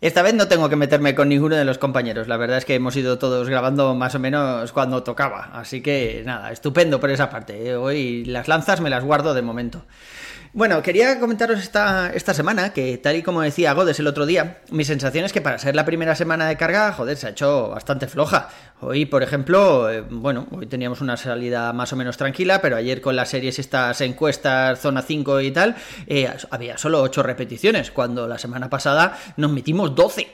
Esta vez no tengo que meterme con ninguno de los compañeros, la verdad es que hemos ido todos grabando más o menos cuando tocaba, así que nada, estupendo por esa parte. Hoy las lanzas me las guardo de momento. Bueno, quería comentaros esta, esta semana que, tal y como decía Godes el otro día, mi sensación es que para ser la primera semana de carga, joder, se ha hecho bastante floja. Hoy, por ejemplo, eh, bueno, hoy teníamos una salida más o menos tranquila, pero ayer con las series estas encuestas, zona 5 y tal, eh, había solo 8 repeticiones, cuando la semana pasada nos metimos 12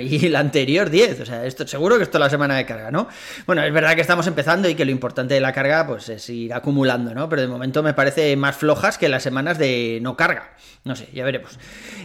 y la anterior 10. O sea, esto, seguro que esto es la semana de carga, ¿no? Bueno, es verdad que estamos empezando y que lo importante de la carga pues es ir acumulando, ¿no? Pero de momento me parece más flojas que las semanas de no carga. No sé, ya veremos.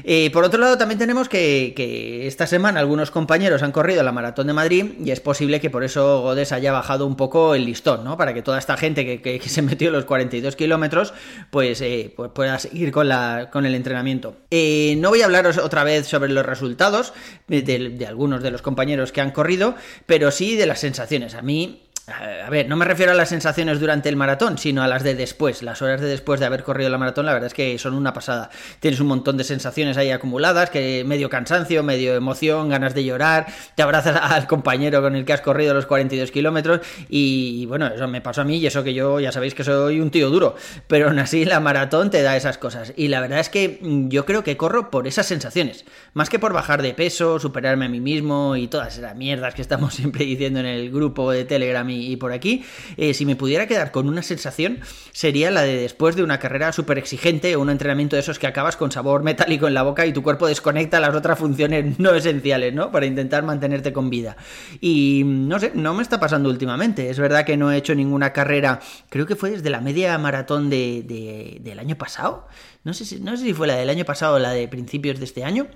Eh, por otro lado, también tenemos que, que esta semana algunos compañeros han corrido la maratón de Madrid y es posible que por por eso Godes haya bajado un poco el listón, ¿no? Para que toda esta gente que, se metió los 42 kilómetros, pues, eh, pues, pueda seguir con, la, con el entrenamiento. Eh, no voy a hablaros otra vez sobre los resultados de, de algunos de los compañeros que han corrido, pero sí de las sensaciones. A mí a ver, no me refiero a las sensaciones durante el maratón, sino a las de después. Las horas de después de haber corrido la maratón, la verdad es que son una pasada. Tienes un montón de sensaciones ahí acumuladas, que medio cansancio, medio emoción, ganas de llorar, te abrazas al compañero con el que has corrido los 42 kilómetros y, bueno, eso me pasó a mí y eso que yo ya sabéis que soy un tío duro, pero aún así la maratón te da esas cosas. Y la verdad es que mm, yo creo que corro por esas sensaciones, más que por bajar de peso, superarme a mí mismo y todas esas mierdas que estamos siempre diciendo en el grupo de Telegram y por aquí, eh, si me pudiera quedar con una sensación, sería la de después de una carrera súper exigente o un entrenamiento de esos que acabas con sabor metálico en la boca y tu cuerpo desconecta las otras funciones no esenciales, ¿no? Para intentar mantenerte con vida. Y no sé, no me está pasando últimamente. Es verdad que no he hecho ninguna carrera, creo que fue desde la media maratón de, del año pasado. No sé, si, no sé si fue la del año pasado o la de principios de este año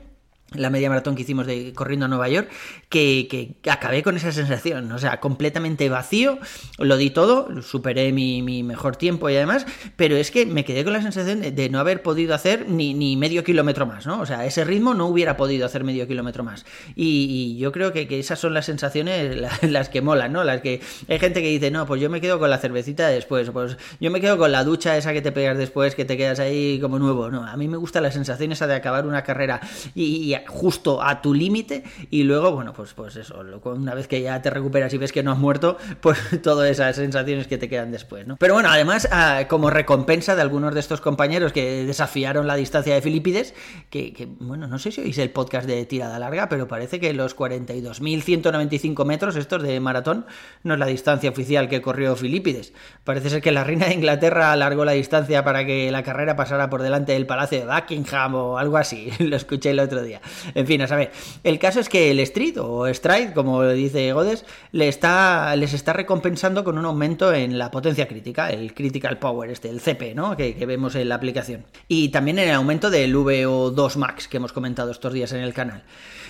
la media maratón que hicimos de corriendo a Nueva York, que, que, acabé con esa sensación, o sea, completamente vacío, lo di todo, superé mi, mi, mejor tiempo y además, pero es que me quedé con la sensación de, no haber podido hacer ni, ni, medio kilómetro más, ¿no? O sea, ese ritmo no hubiera podido hacer medio kilómetro más. Y, yo creo que, que, esas son las sensaciones las, que molan, ¿no? Las que hay gente que dice, no, pues yo me quedo con la cervecita después, pues yo me quedo con la ducha esa que te pegas después, que te quedas ahí como nuevo, no, a mí me gusta la sensación esa de acabar una carrera y justo a tu límite y luego, bueno, pues, pues eso, una vez que ya te recuperas y ves que no has muerto, pues todas esas sensaciones que te quedan después, ¿no? Pero bueno, además, ah, como recompensa de algunos de estos compañeros que desafiaron la distancia de Filipides, que, bueno, no sé si oís el podcast de tirada larga, pero parece que los 42.195 metros estos de maratón no es la distancia oficial que corrió Filipides. Parece ser que la reina de Inglaterra alargó la distancia para que la carrera pasara por delante del Palacio de Buckingham o algo así. Lo escuché el otro día. En fin, a saber. El caso es que el Street, o Stride, como dice Godes, le está, les está recompensando con un aumento en la potencia crítica, el Critical Power, este, el CP, ¿no? Que, vemos en la aplicación. Y también en el aumento del VO2 Max que hemos comentado estos días en el canal.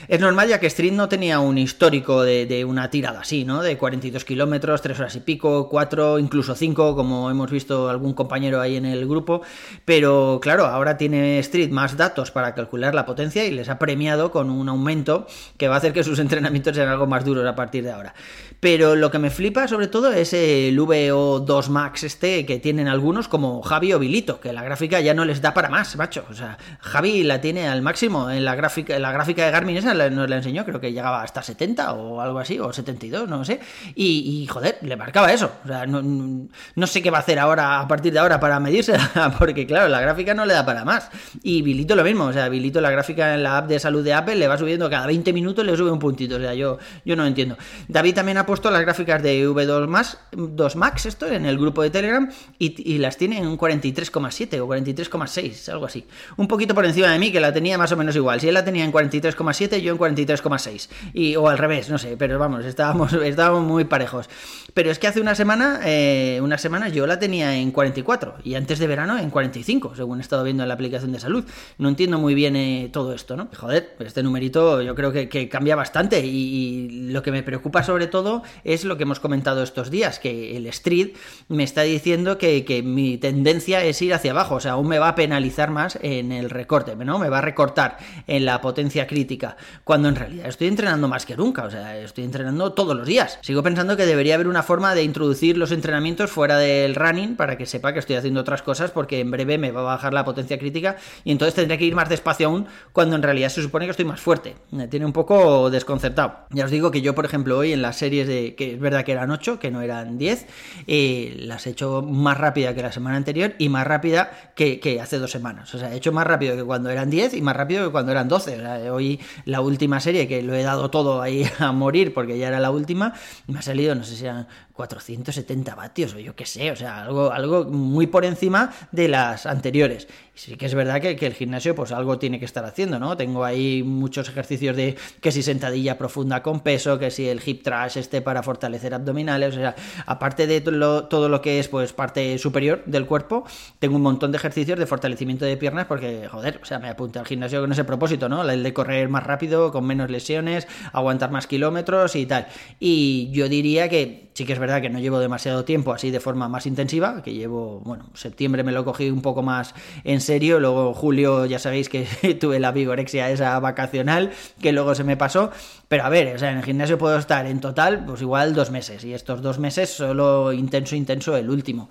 Es normal ya que Street no tenía un histórico de, una tirada así, ¿no? De 42 kilómetros, 3 horas y pico, 4, incluso 5, como hemos visto algún compañero ahí en el grupo. Pero claro, ahora tiene Street más datos para calcular la potencia y les ha premiado con un aumento que va a hacer que sus entrenamientos sean algo más duros a partir de ahora. Pero lo que me flipa sobre todo es el VO2 Max este que tienen algunos como Javi o Vilito, que la gráfica ya no les da para más, macho. O sea, Javi la tiene al máximo en la gráfica, en la gráfica de Garmin esa nos la enseñó, creo que llegaba hasta 70 o algo así, o 72, no sé. Y, joder, le marcaba eso. O sea, no, sé qué va a hacer ahora, a partir de ahora, para medirse, porque claro, la gráfica no le da para más. Y Bilito lo mismo, o sea, Bilito la gráfica en la app de salud de Apple le va subiendo cada 20 minutos, le sube un puntito. O sea, yo, yo no entiendo. David también ha puesto las gráficas de V2 Max, 2 Max esto, en el grupo de Telegram, y, las tiene en un 43,7 o 43,6, algo así. Un poquito por encima de mí, que la tenía más o menos igual. Si él la tenía en 43,7, yo en 43,6. Y, o al revés, no sé, pero vamos, estábamos, estábamos muy parejos. Pero es que hace una semana, eh, unas semanas yo la tenía en 44 y antes de verano en 45, según he estado viendo en la aplicación de salud. No entiendo muy bien eh, todo esto, ¿no? Joder, este numerito yo creo que, cambia bastante y, lo que me preocupa sobre todo es lo que hemos comentado estos días, que el Street me está diciendo que, que mi tendencia es ir hacia abajo, o sea, aún me va a penalizar más en el recorte, ¿no? Me va a recortar en la potencia crítica, cuando en realidad estoy entrenando más que nunca, o sea, estoy entrenando todos los días. Sigo pensando que debería haber una forma de introducir los entrenamientos fuera del running para que sepa que estoy haciendo otras cosas porque en breve me va a bajar la potencia crítica y entonces tendré que ir más despacio aún cuando en realidad se supone que estoy más fuerte. Me tiene un poco desconcertado. Ya os digo que yo, por ejemplo, hoy en las series de que es verdad que eran 8, que no eran 10, eh, las he hecho más rápida que la semana anterior y más rápida que, hace dos semanas. O sea, he hecho más rápido que cuando eran 10 y más rápido que cuando eran 12. O sea, hoy la última serie que lo he dado todo ahí a morir porque ya era la última, me ha salido, no sé si eran 470 vatios o yo qué sé, o sea, algo, algo muy por encima de las anteriores. Sí que es verdad que, el gimnasio pues algo tiene que estar haciendo, ¿no? Tengo ahí muchos ejercicios de que si sentadilla profunda con peso, que si el hip thrust este para fortalecer abdominales, o sea, aparte de todo lo, que es pues parte superior del cuerpo, tengo un montón de ejercicios de fortalecimiento de piernas porque, joder, o sea, me apunté al gimnasio con ese propósito, ¿no? El de correr más rápido, con menos lesiones, aguantar más kilómetros y tal. Y yo diría que sí que es verdad que no llevo demasiado tiempo así de forma más intensiva, que llevo, bueno, septiembre me lo cogí un poco más en serio, luego julio ya sabéis que tuve la vigorexia esa vacacional, que luego se me pasó, pero a ver, o sea, en el gimnasio puedo estar en total, pues igual dos meses, y estos dos meses solo intenso, intenso el último.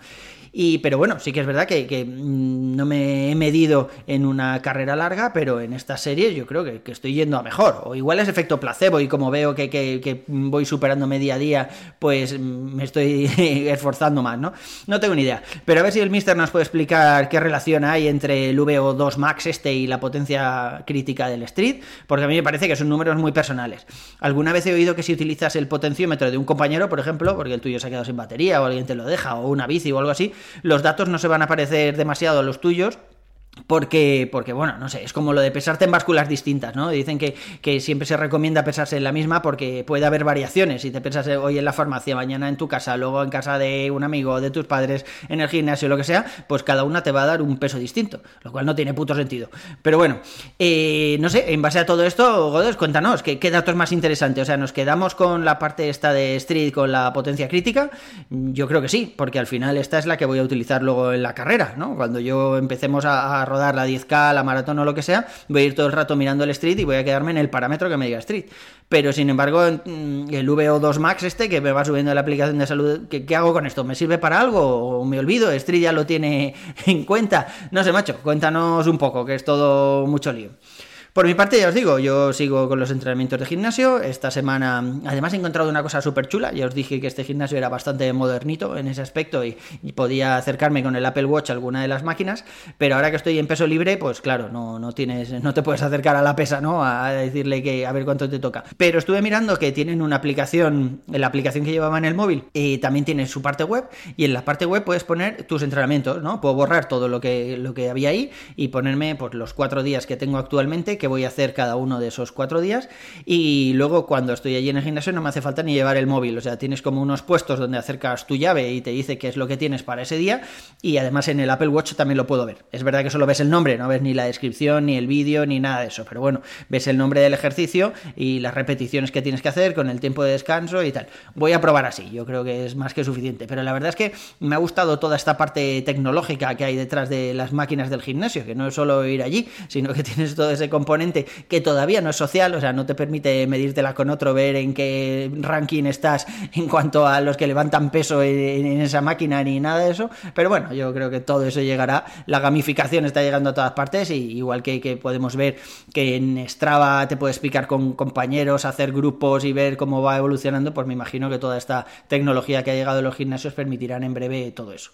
Y, pero bueno, sí que es verdad que, mm, no me he medido en una carrera larga, pero en esta serie yo creo que, estoy yendo a mejor. O igual es efecto placebo y como veo que, voy superándome día a día, pues mm, me estoy esforzando más, ¿no? No tengo ni idea. Pero a ver si el Mister nos puede explicar qué relación hay entre el VO2 Max este y la potencia crítica del Street, porque a mí me parece que son números muy personales. Alguna vez he oído que si utilizas el potenciómetro de un compañero, por ejemplo, porque el tuyo se ha quedado sin batería o alguien te lo deja, o una bici o algo así, los datos no se van a parecer demasiado a los tuyos porque, porque, bueno, no sé, es como lo de pesarte en básculas distintas, ¿no? Dicen que, que, siempre se recomienda pesarse en la misma porque puede haber variaciones. Si te pesas hoy en la farmacia, mañana en tu casa, luego en casa de un amigo, de tus padres, en el gimnasio, lo que sea, pues cada una te va a dar un peso distinto, lo cual no tiene puto sentido. Pero bueno, eh, no sé, en base a todo esto, Godes, cuéntanos, ¿qué, ¿qué datos más interesantes? O sea, ¿nos quedamos con la parte esta de Street con la potencia crítica? Yo creo que sí, porque al final esta es la que voy a utilizar luego en la carrera, ¿no? Cuando yo empecemos a rodar la 10K, la maratón o lo que sea, voy a ir todo el rato mirando el street y voy a quedarme en el parámetro que me diga street. Pero sin embargo, mm, el VO2 Max este que me va subiendo la aplicación de salud, ¿qué, ¿qué, hago con esto? ¿Me sirve para algo o me olvido? Street ya lo tiene en cuenta. No sé, macho, cuéntanos un poco, que es todo mucho lío. Por mi parte, ya os digo, yo sigo con los entrenamientos de gimnasio. Esta semana, además, he encontrado una cosa súper chula. Ya os dije que este gimnasio era bastante modernito en ese aspecto y, podía acercarme con el Apple Watch a alguna de las máquinas. Pero ahora que estoy en peso libre, pues claro, no, no tienes, no te puedes acercar a la pesa, ¿no? A decirle que a ver cuánto te toca. Pero estuve mirando que tienen una aplicación, la aplicación que llevaba en el móvil, y también tiene su parte web. Y en la parte web puedes poner tus entrenamientos, ¿no? Puedo borrar todo lo que, lo que había ahí y ponerme pues, los cuatro días que tengo actualmente voy a hacer cada uno de esos cuatro días. Y luego cuando estoy allí en el gimnasio no me hace falta ni llevar el móvil, o sea, tienes como unos puestos donde acercas tu llave y te dice qué es lo que tienes para ese día. Y además en el Apple Watch también lo puedo ver. Es verdad que solo ves el nombre, no ves ni la descripción, ni el vídeo, ni nada de eso, pero bueno, ves el nombre del ejercicio y las repeticiones que tienes que hacer con el tiempo de descanso y tal. Voy a probar así, yo creo que es más que suficiente, pero la verdad es que me ha gustado toda esta parte tecnológica que hay detrás de las máquinas del gimnasio, que no es solo ir allí, sino que tienes todo ese componente que todavía no es social, o sea, no te permite medírtela con otro, ver en qué ranking estás en cuanto a los que levantan peso en, esa máquina ni nada de eso, pero bueno, yo creo que todo eso llegará, la gamificación está llegando a todas partes y igual que, podemos ver que en Strava te puedes explicar con compañeros, hacer grupos y ver cómo va evolucionando, pues me imagino que toda esta tecnología que ha llegado a los gimnasios permitirán en breve todo eso.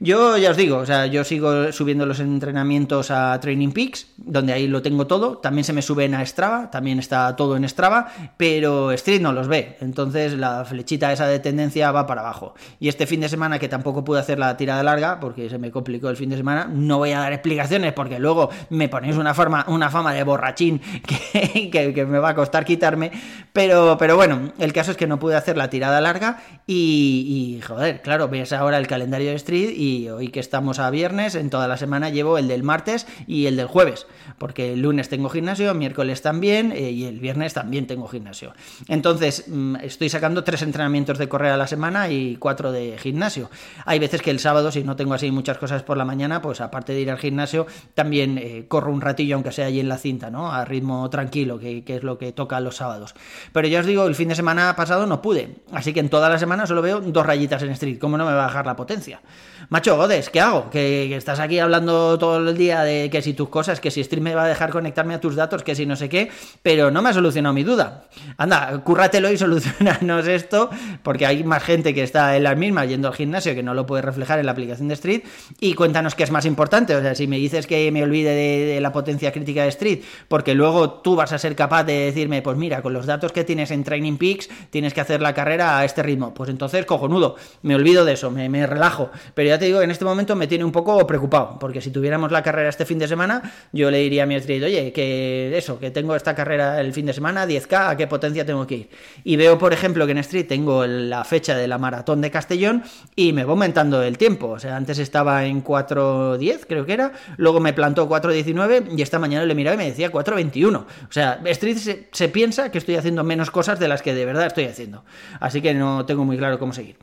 Yo ya os digo, o sea, yo sigo subiendo los entrenamientos a Training Peaks, donde ahí lo tengo todo. También se me suben a Strava, también está todo en Strava, pero Street no los ve. Entonces la flechita esa de tendencia va para abajo. Y este fin de semana, que tampoco pude hacer la tirada larga, porque se me complicó el fin de semana, no voy a dar explicaciones porque luego me ponéis una, forma, una fama de borrachín que, que, me va a costar quitarme. Pero, pero bueno, el caso es que no pude hacer la tirada larga y, y joder, claro, ves ahora el calendario de Street y hoy que estamos a viernes, en toda la semana llevo el del martes y el del jueves, porque el lunes tengo gimnasio, miércoles también eh, y el viernes también tengo gimnasio. Entonces, mm, estoy sacando tres entrenamientos de correr a la semana y cuatro de gimnasio. Hay veces que el sábado, si no tengo así muchas cosas por la mañana, pues aparte de ir al gimnasio, también eh, corro un ratillo, aunque sea allí en la cinta, ¿no? A ritmo tranquilo, que, que es lo que toca los sábados. Pero ya os digo, el fin de semana pasado no pude, así que en toda la semana solo veo dos rayitas en Street. ¿Cómo no me va a bajar la potencia? Macho, Godes, ¿qué hago? Que, estás aquí hablando todo el día de que si tus cosas, que si Stream me va a dejar conectarme a tus datos, que si no sé qué, pero no me ha solucionado mi duda. Anda, cúrratelo y solucionanos esto, porque hay más gente que está en las mismas yendo al gimnasio que no lo puede reflejar en la aplicación de Street. Y cuéntanos qué es más importante. O sea, si me dices que me olvide de, la potencia crítica de Street, porque luego tú vas a ser capaz de decirme, pues mira, con los datos que tienes en Training Peaks, tienes que hacer la carrera a este ritmo. Pues entonces, cojonudo, me olvido de eso, me, me relajo. Pero ya te digo, en este momento me tiene un poco preocupado, porque si tuviéramos la carrera este fin de semana, yo le diría a mi street, oye, que eso, que tengo esta carrera el fin de semana, 10K, ¿a qué potencia tengo que ir? Y veo, por ejemplo, que en Street tengo la fecha de la maratón de Castellón y me va aumentando el tiempo. O sea, antes estaba en 4.10, creo que era, luego me plantó 4.19 y esta mañana le miraba y me decía 4.21. O sea, Street se, se piensa que estoy haciendo menos cosas de las que de verdad estoy haciendo. Así que no tengo muy claro cómo seguir.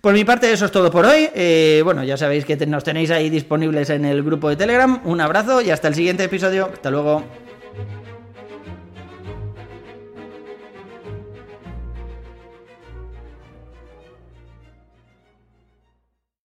Por mi parte, eso es todo por hoy. Eh, bueno, ya sabéis que nos tenéis ahí disponibles en el grupo de Telegram. Un abrazo y hasta el siguiente episodio. Hasta luego.